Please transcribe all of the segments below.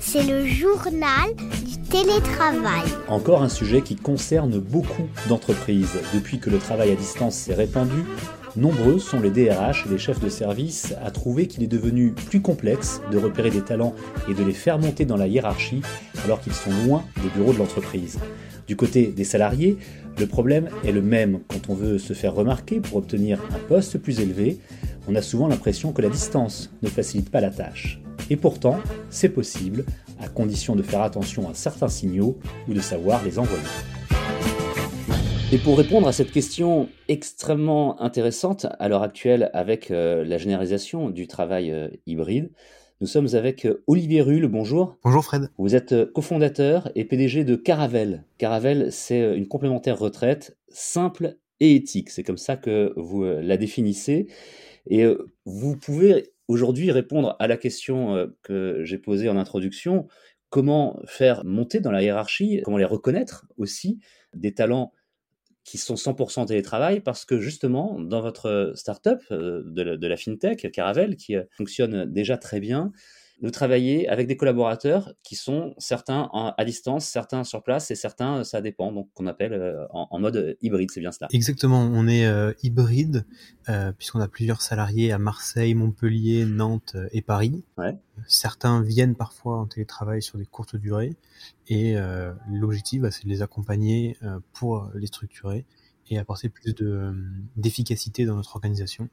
C'est le journal du télétravail. Encore un sujet qui concerne beaucoup d'entreprises. Depuis que le travail à distance s'est répandu, nombreux sont les DRH et les chefs de service à trouver qu'il est devenu plus complexe de repérer des talents et de les faire monter dans la hiérarchie alors qu'ils sont loin des bureaux de l'entreprise. Du côté des salariés, le problème est le même. Quand on veut se faire remarquer pour obtenir un poste plus élevé, on a souvent l'impression que la distance ne facilite pas la tâche. Et pourtant, c'est possible, à condition de faire attention à certains signaux ou de savoir les envoyer. Et pour répondre à cette question extrêmement intéressante à l'heure actuelle avec euh, la généralisation du travail euh, hybride, nous sommes avec euh, Olivier Rulle. Bonjour. Bonjour Fred. Vous êtes cofondateur et PDG de Caravel. Caravel, c'est une complémentaire retraite simple et éthique. C'est comme ça que vous la définissez. Et vous pouvez aujourd'hui répondre à la question que j'ai posée en introduction. Comment faire monter dans la hiérarchie, comment les reconnaître aussi des talents qui sont 100% télétravail? Parce que justement, dans votre startup euh, de, la, de la fintech, Caravel, qui euh, fonctionne déjà très bien, vous travaillez avec des collaborateurs qui sont certains à distance, certains sur place et certains, ça dépend, donc qu'on appelle euh, en, mode hybride, c'est bien cela. Exactement, on est hybride puisqu'on a plusieurs salariés à Marseille, Montpellier, Nantes et Paris. Certains viennent parfois en télétravail sur des courtes durées et euh, l'objectif, bah, c'est de les accompagner euh, pour les structurer et apporter plus de euh, d'efficacité dans notre organisation,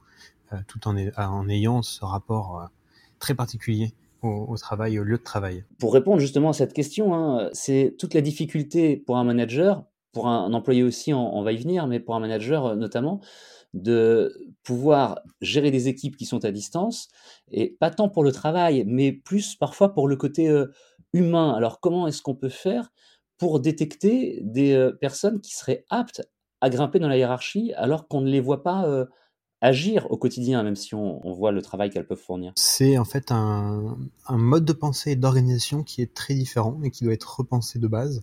tout en, en, ayant ce rapport très particulier au, travail, au lieu de travail. Pour répondre justement à cette question, hein, c'est toute la difficulté pour un manager, pour un, employé aussi, on, va y venir, mais pour un manager notamment, de pouvoir gérer des équipes qui sont à distance, et pas tant pour le travail, mais plus parfois pour le côté humain. Alors comment est-ce qu'on peut faire pour détecter des euh, personnes qui seraient aptes à grimper dans la hiérarchie alors qu'on ne les voit pas euh, agir au quotidien, même si on, voit le travail qu'elles peuvent fournir C'est en fait un, mode de pensée et d'organisation qui est très différent et qui doit être repensé de base.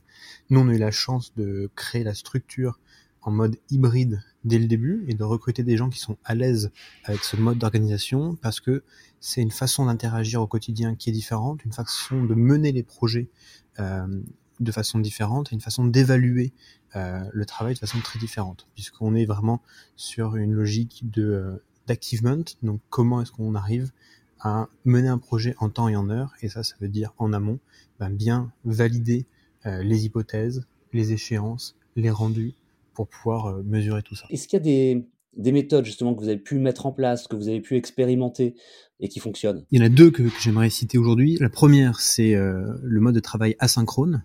Nous, on a eu la chance de créer la structure en mode hybride dès le début et de recruter des gens qui sont à l'aise avec ce mode d'organisation parce que c'est une façon d'interagir au quotidien qui est différente, une façon de mener les projets euh, de façon différente et une façon d'évaluer euh, le travail de façon très différente puisqu'on est vraiment sur une logique de euh, d'achievement donc comment est-ce qu'on arrive à mener un projet en temps et en heure? Et ça ça veut dire en amont ben, bien valider les hypothèses les échéances les rendus pour pouvoir euh, mesurer tout ça. Est-ce qu'il y a des, des, méthodes justement que vous avez pu mettre en place, que vous avez pu expérimenter et qui fonctionnent? Il y en a deux que, j'aimerais citer aujourd'hui. La première, c'est euh, le mode de travail asynchrone.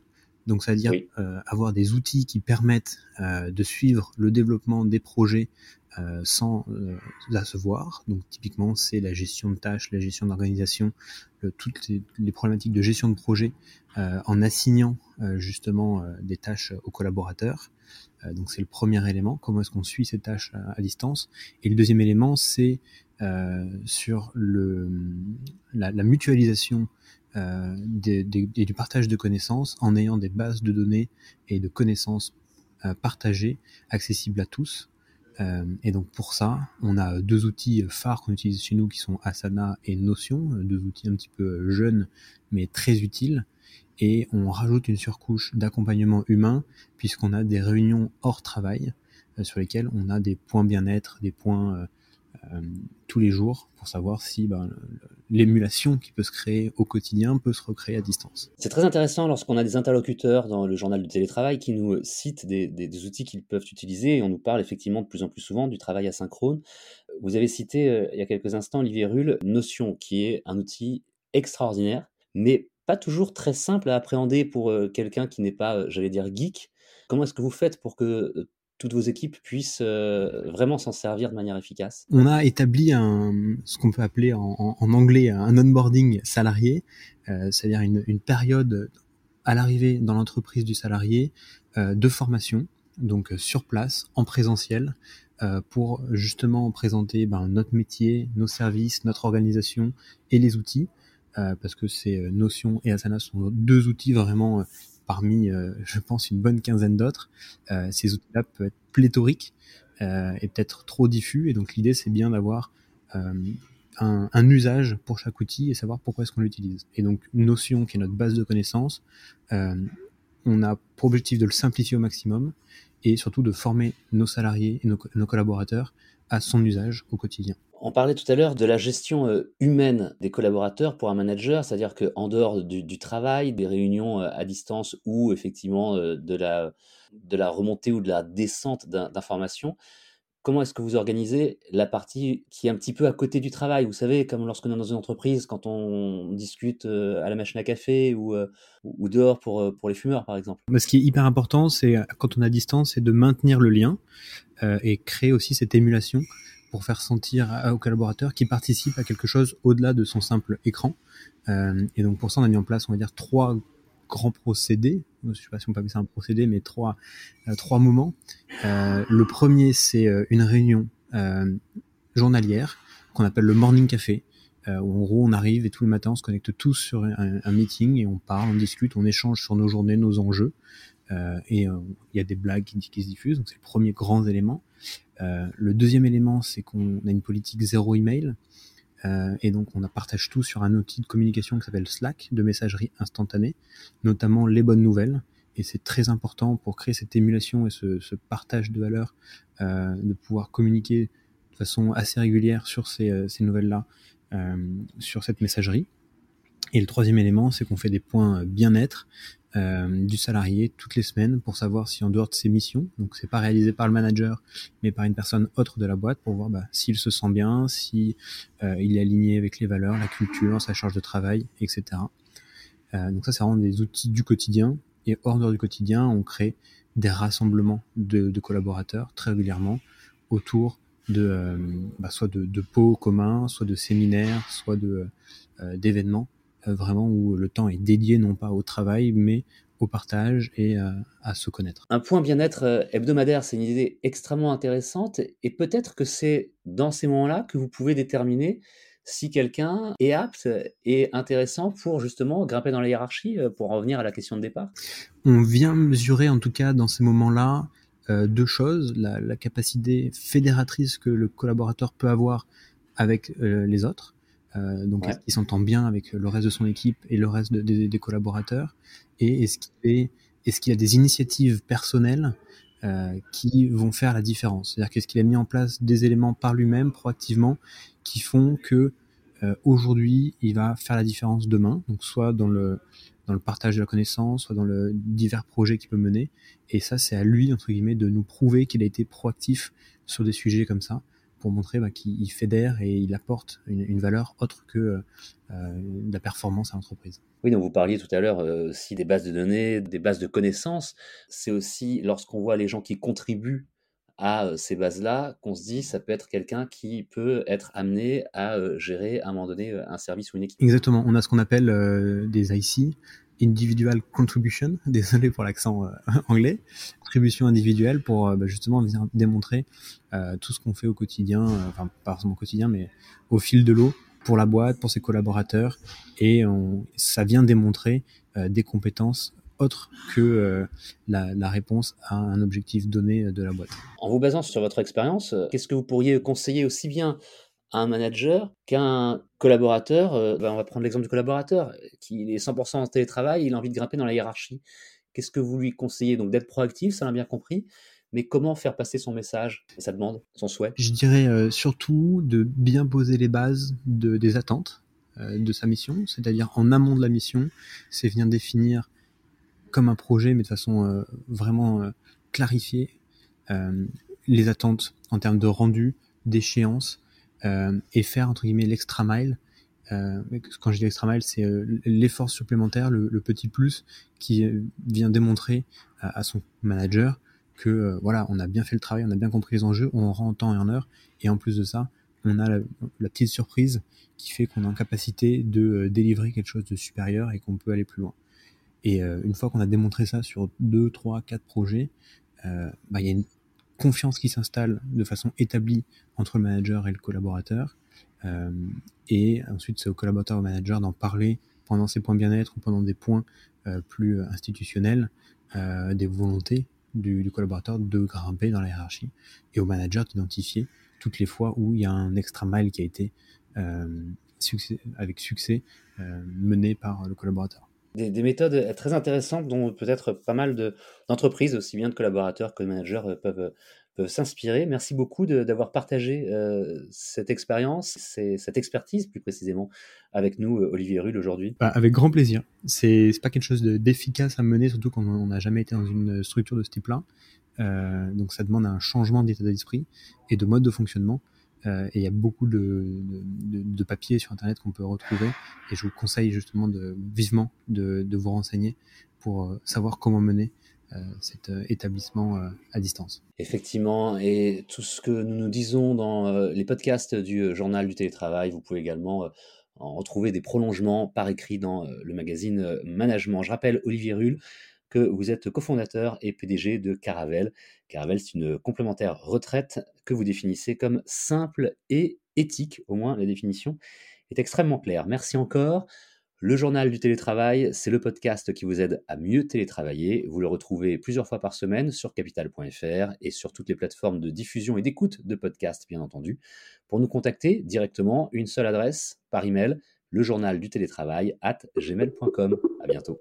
Donc, c'est-à-dire euh, avoir des outils qui permettent de suivre le développement des projets sans la se voir. Donc, typiquement, c'est la gestion de tâches, la gestion d'organisation, toutes les, les, problématiques de gestion de projet en assignant justement des tâches aux collaborateurs. Euh, donc c'est le premier élément, comment est-ce qu'on suit ces tâches à, distance? Et le deuxième élément, c'est euh, sur le, la, mutualisation euh, et du partage de connaissances en ayant des bases de données et de connaissances partagées, accessibles à tous. et donc pour ça, on a deux outils phares qu'on utilise chez nous qui sont Asana et Notion, deux outils un petit peu jeunes mais très utiles et on rajoute une surcouche d'accompagnement humain puisqu'on a des réunions hors travail euh, sur lesquelles on a des points bien-être, des points euh, euh, tous les jours pour savoir si ben, l'émulation qui peut se créer au quotidien peut se recréer à distance. C'est très intéressant lorsqu'on a des interlocuteurs dans le journal du télétravail qui nous citent des, outils qu'ils peuvent utiliser et on nous parle effectivement de plus en plus souvent du travail asynchrone. Vous avez cité il y a quelques instants, Olivier Rull, Notion, qui est un outil extraordinaire, mais pas toujours très simple à appréhender pour quelqu'un qui n'est pas, j'allais dire, geek. Comment est-ce que vous faites pour que toutes vos équipes puissent vraiment s'en servir de manière efficace. On a établi ce qu'on peut appeler en, anglais un onboarding salarié, c'est-à-dire une, période à l'arrivée dans l'entreprise du salarié de formation, donc sur place, en présentiel, pour justement présenter ben, notre métier, nos services, notre organisation et les outils euh, parce que ces euh, Notion et Asana sont deux outils vraiment euh, parmi, je pense, une bonne quinzaine d'autres. ces outils-là peuvent être pléthoriques et peut-être trop diffus, et donc l'idée c'est bien d'avoir un, usage pour chaque outil et savoir pourquoi est-ce qu'on l'utilise. Et donc Notion, qui est notre base de connaissances, euh, on a pour objectif de le simplifier au maximum et surtout de former nos salariés et nos collaborateurs à son usage au quotidien. On parlait tout à l'heure de la gestion euh, humaine des collaborateurs pour un manager, c'est-à-dire qu'en dehors du, travail, des réunions euh, à distance ou effectivement euh, de la, de la remontée ou de la descente d'informations, comment est-ce que vous organisez la partie qui est un petit peu à côté du travail? Vous savez, comme lorsqu'on est dans une entreprise, quand on discute à la machine à café ou, ou dehors pour, pour les fumeurs, par exemple. Mais ce qui est hyper important, c'est quand on est à distance, c'est de maintenir le lien et créer aussi cette émulation pour faire sentir aux collaborateurs qui participent à quelque chose au-delà de son simple écran. Euh, et donc pour ça, on a mis en place, on va dire, trois grands procédés. Je ne sais pas si on peut appeler ça un procédé, mais trois, euh, trois moments. Euh, le premier, c'est une réunion journalière qu'on appelle le morning café. où en gros, on arrive et tous les matins, on se connecte tous sur un meeting et on parle, on discute, on échange sur nos journées, nos enjeux. Et il y a des blagues qui, se diffusent. Donc c'est le premier grand élément. Euh, le deuxième élément, c'est qu'on a une politique zéro email. Euh, et donc on partage tout sur un outil de communication qui s'appelle Slack, de messagerie instantanée, notamment les bonnes nouvelles. Et c'est très important pour créer cette émulation et ce, partage de valeurs, euh, de pouvoir communiquer de façon assez régulière sur ces, euh, nouvelles-là, euh, sur cette messagerie. Et le troisième élément, c'est qu'on fait des points bien-être euh, du salarié toutes les semaines pour savoir si en dehors de ses missions, donc c'est pas réalisé par le manager, mais par une personne autre de la boîte pour voir bah, s'il se sent bien, si euh, il est aligné avec les valeurs, la culture, sa charge de travail, etc. Euh, donc ça, c'est vraiment des outils du quotidien. Et hors dehors du quotidien, on crée des rassemblements de, de collaborateurs très régulièrement autour de euh, bah, soit de, de pots communs, soit de séminaires, soit de euh, d'événements vraiment où le temps est dédié non pas au travail, mais au partage et euh, à se connaître. Un point bien-être euh, hebdomadaire, c'est une idée extrêmement intéressante et peut-être que c'est dans ces moments-là que vous pouvez déterminer si quelqu'un est apte et intéressant pour justement grimper dans la hiérarchie, pour en revenir à la question de départ. On vient mesurer en tout cas dans ces moments-là euh, deux choses, la, la, capacité fédératrice que le collaborateur peut avoir avec euh, les autres, euh, donc, ouais. est-ce qu'il s'entend bien avec le reste de son équipe et le reste de, de, des collaborateurs Et est-ce qu'il est, a des initiatives personnelles euh, qui vont faire la différence? C'est-à-dire qu'est-ce qu'il a mis en place des éléments par lui-même, proactivement, qui font que euh, aujourd'hui, il va faire la différence demain, donc soit dans le, dans le partage de la connaissance, soit dans le divers projets qu'il peut mener. Et ça, c'est à lui, entre guillemets, de nous prouver qu'il a été proactif sur des sujets comme ça pour montrer bah, qu'il fédère et il apporte une, une valeur autre que euh, la performance à l'entreprise. Oui, donc vous parliez tout à l'heure euh, aussi des bases de données, des bases de connaissances. C'est aussi lorsqu'on voit les gens qui contribuent à euh, ces bases-là qu'on se dit ça peut être quelqu'un qui peut être amené à euh, gérer à un moment donné euh, un service ou une équipe. Exactement, on a ce qu'on appelle euh, des IC, individual contribution, désolé pour l'accent euh, anglais, contribution individuelle pour euh, bah, justement venir démontrer euh, tout ce qu'on fait au quotidien, enfin pas forcément au quotidien, mais au fil de l'eau pour la boîte, pour ses collaborateurs, et on, ça vient démontrer des compétences autres que euh, la, la, réponse à un objectif donné de la boîte. En vous basant sur votre expérience, qu'est-ce que vous pourriez conseiller aussi bien un manager qu'un collaborateur euh, ben On va prendre l'exemple du collaborateur qui est 100% en télétravail, il a envie de grimper dans la hiérarchie. Qu'est-ce que vous lui conseillez? Donc d'être proactif, ça l'a bien compris, mais comment faire passer son message, sa demande, son souhait? Je dirais euh, surtout de bien poser les bases de, des attentes euh, de sa mission, c'est-à-dire en amont de la mission, c'est venir définir comme un projet, mais de façon vraiment clarifiée, les attentes en termes de rendu, d'échéance, et faire entre guillemets l'extra mile. quand je dis l'extra mile, c'est l'effort supplémentaire, le, petit plus qui vient démontrer à, son manager que voilà, on a bien fait le travail, on a bien compris les enjeux, on rend en temps et en heure, et en plus de ça, on a la, petite surprise qui fait qu'on est en capacité de délivrer quelque chose de supérieur et qu'on peut aller plus loin. Et euh, une fois qu'on a démontré ça sur deux, trois, quatre projets, euh, bah, il y a une confiance qui s'installe de façon établie entre le manager et le collaborateur. Euh, et ensuite, c'est au collaborateur au manager d'en parler pendant ses points bien-être ou pendant des points euh, plus institutionnels, euh, des volontés du, du, collaborateur de grimper dans la hiérarchie, et au manager d'identifier toutes les fois où il y a un extra mile qui a été avec succès menées par le collaborateur. Des, méthodes très intéressantes dont peut-être pas mal d'entreprises, aussi bien de collaborateurs que de managers, peuvent, s'inspirer. Merci beaucoup d'avoir partagé cette expérience, cette expertise plus précisément avec nous, Olivier Rull, aujourd'hui. Bah, avec grand plaisir. C'est pas quelque chose d'efficace à mener, surtout quand on n'a jamais été dans une structure de ce type-là. Euh, donc ça demande un changement d'état d'esprit et de mode de fonctionnement. Euh, et il y a beaucoup de, papiers sur Internet qu'on peut retrouver. Et je vous conseille justement vivement de, de vous renseigner pour euh, savoir comment mener euh, cet établissement à distance. Effectivement, et tout ce que nous nous disons dans les podcasts du journal du télétravail, vous pouvez également en retrouver des prolongements par écrit dans le magazine Management. Je rappelle Olivier Rull, que vous êtes cofondateur et PDG de Caravel. Caravel, c'est une complémentaire retraite que vous définissez comme simple et éthique. Au moins, la définition est extrêmement claire. Merci encore. Le journal du télétravail, c'est le podcast qui vous aide à mieux télétravailler. Vous le retrouvez plusieurs fois par semaine sur capital.fr et sur toutes les plateformes de diffusion et d'écoute de podcasts, bien entendu. Pour nous contacter directement, une seule adresse par email le journal du télétravail at gmail.com. À bientôt.